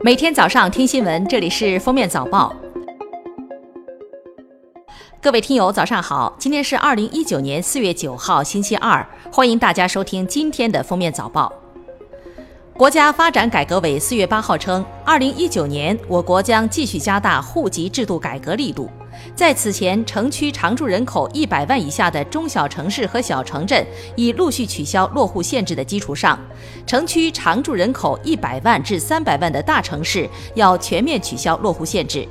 每天早上听新闻，这里是封面早报。各位听友，早上好！今天是二零一九年四月九号，星期二，欢迎大家收听今天的封面早报。国家发展改革委四月八号称，二零一九年我国将继续加大户籍制度改革力度。在此前城区常住人口一百万以下的中小城市和小城镇已陆续取消落户限制的基础上，城区常住人口一百万至三百万的大城市要全面取消落户限制；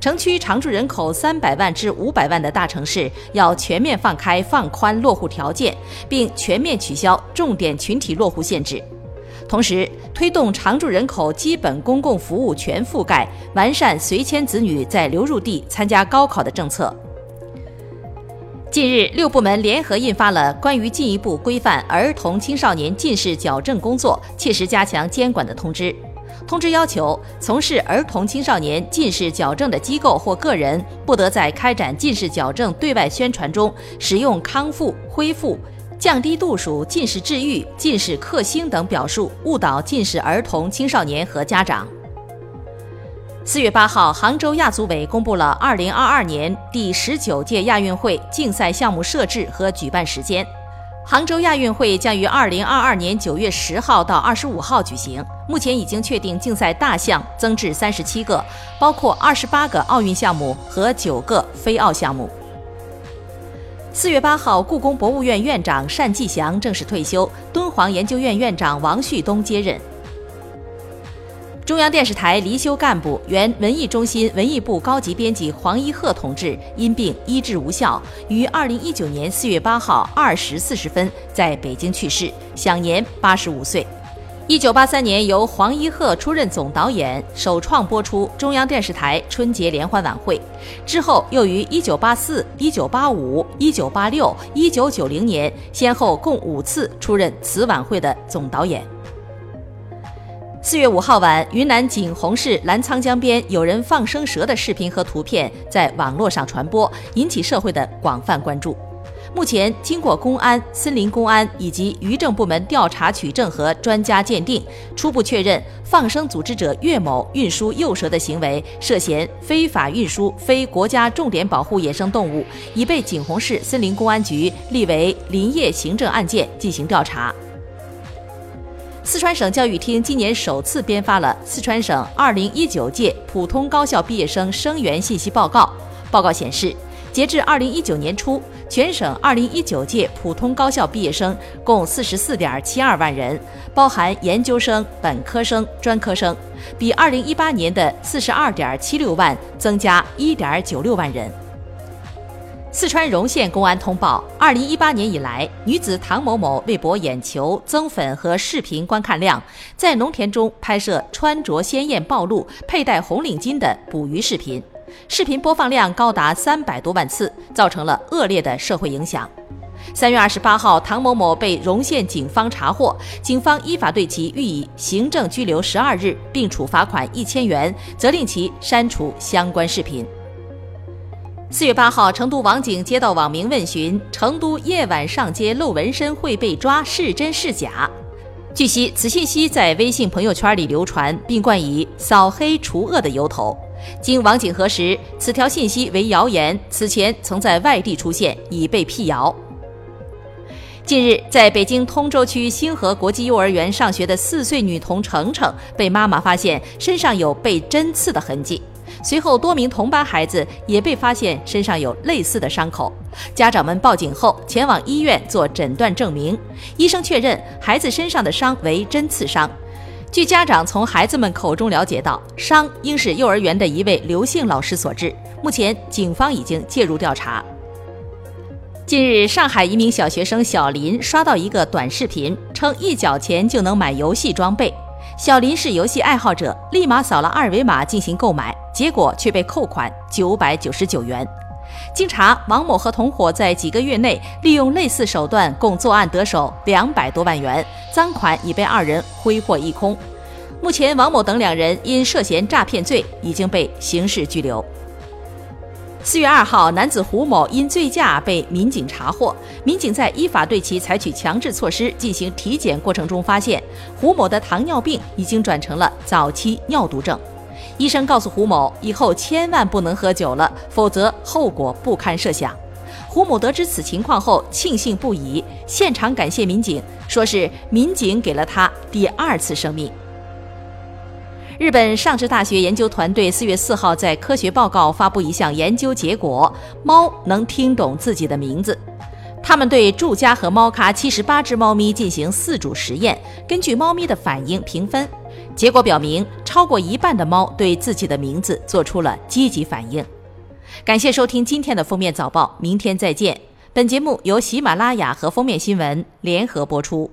城区常住人口三百万至五百万的大城市要全面放开放宽落户条件，并全面取消重点群体落户限制。同时，推动常住人口基本公共服务全覆盖，完善随迁子女在流入地参加高考的政策。近日，六部门联合印发了关于进一步规范儿童青少年近视矫正工作、切实加强监管的通知。通知要求，从事儿童青少年近视矫正的机构或个人，不得在开展近视矫正对外宣传中使用康复、恢复。降低度数、近视治愈、近视克星等表述，误导近视儿童、青少年和家长。四月八号，杭州亚组委公布了二零二二年第十九届亚运会竞赛项目设置和举办时间。杭州亚运会将于二零二二年九月十号到二十五号举行。目前已经确定竞赛大项增至三十七个，包括二十八个奥运项目和九个非奥项目。四月八号，故宫博物院院长单霁翔正式退休，敦煌研究院院长王旭东接任。中央电视台离休干部、原文艺中心文艺部高级编辑黄一鹤同志因病医治无效，于二零一九年四月八号二时四十分在北京去世，享年八十五岁。一九八三年，由黄一鹤出任总导演，首创播出中央电视台春节联欢晚会。之后，又于一九八四、一九八五、一九八六、一九九零年，先后共五次出任此晚会的总导演。四月五号晚，云南景洪市澜沧江边有人放生蛇的视频和图片在网络上传播，引起社会的广泛关注。目前，经过公安、森林公安以及渔政部门调查取证和专家鉴定，初步确认放生组织者岳某运输幼蛇的行为涉嫌非法运输非国家重点保护野生动物，已被景洪市森林公安局立为林业行政案件进行调查。四川省教育厅今年首次编发了四川省2019届普通高校毕业生生源信息报告，报告显示。截至二零一九年初，全省二零一九届普通高校毕业生共四十四点七二万人，包含研究生、本科生、专科生，比二零一八年的四十二点七六万增加一点九六万人。四川荣县公安通报：二零一八年以来，女子唐某某为博眼球、增粉和视频观看量，在农田中拍摄穿着鲜艳暴露、佩戴红领巾的捕鱼视频。视频播放量高达三百多万次，造成了恶劣的社会影响。三月二十八号，唐某某被荣县警方查获，警方依法对其予以行政拘留十二日，并处罚款一千元，责令其删除相关视频。四月八号，成都网警接到网民问询：成都夜晚上街露纹身会被抓，是真是假？据悉，此信息在微信朋友圈里流传，并冠以扫黑除恶的由头。经网警核实，此条信息为谣言，此前曾在外地出现，已被辟谣。近日，在北京通州区星河国际幼儿园上学的四岁女童程程被妈妈发现身上有被针刺的痕迹，随后多名同班孩子也被发现身上有类似的伤口。家长们报警后前往医院做诊断证明，医生确认孩子身上的伤为针刺伤。据家长从孩子们口中了解到，伤应是幼儿园的一位刘姓老师所致。目前，警方已经介入调查。近日，上海一名小学生小林刷到一个短视频，称一角钱就能买游戏装备。小林是游戏爱好者，立马扫了二维码进行购买，结果却被扣款九百九十九元。经查，王某和同伙在几个月内利用类似手段，共作案得手两百多万元，赃款已被二人挥霍一空。目前，王某等两人因涉嫌诈骗罪已经被刑事拘留。四月二号，男子胡某因醉驾被民警查获。民警在依法对其采取强制措施进行体检过程中，发现胡某的糖尿病已经转成了早期尿毒症。医生告诉胡某，以后千万不能喝酒了，否则后果不堪设想。胡某得知此情况后，庆幸不已，现场感谢民警，说是民警给了他第二次生命。日本上智大学研究团队四月四号在科学报告发布一项研究结果：猫能听懂自己的名字。他们对住家和猫咖七十八只猫咪进行四组实验，根据猫咪的反应评分。结果表明，超过一半的猫对自己的名字做出了积极反应。感谢收听今天的封面早报，明天再见。本节目由喜马拉雅和封面新闻联合播出。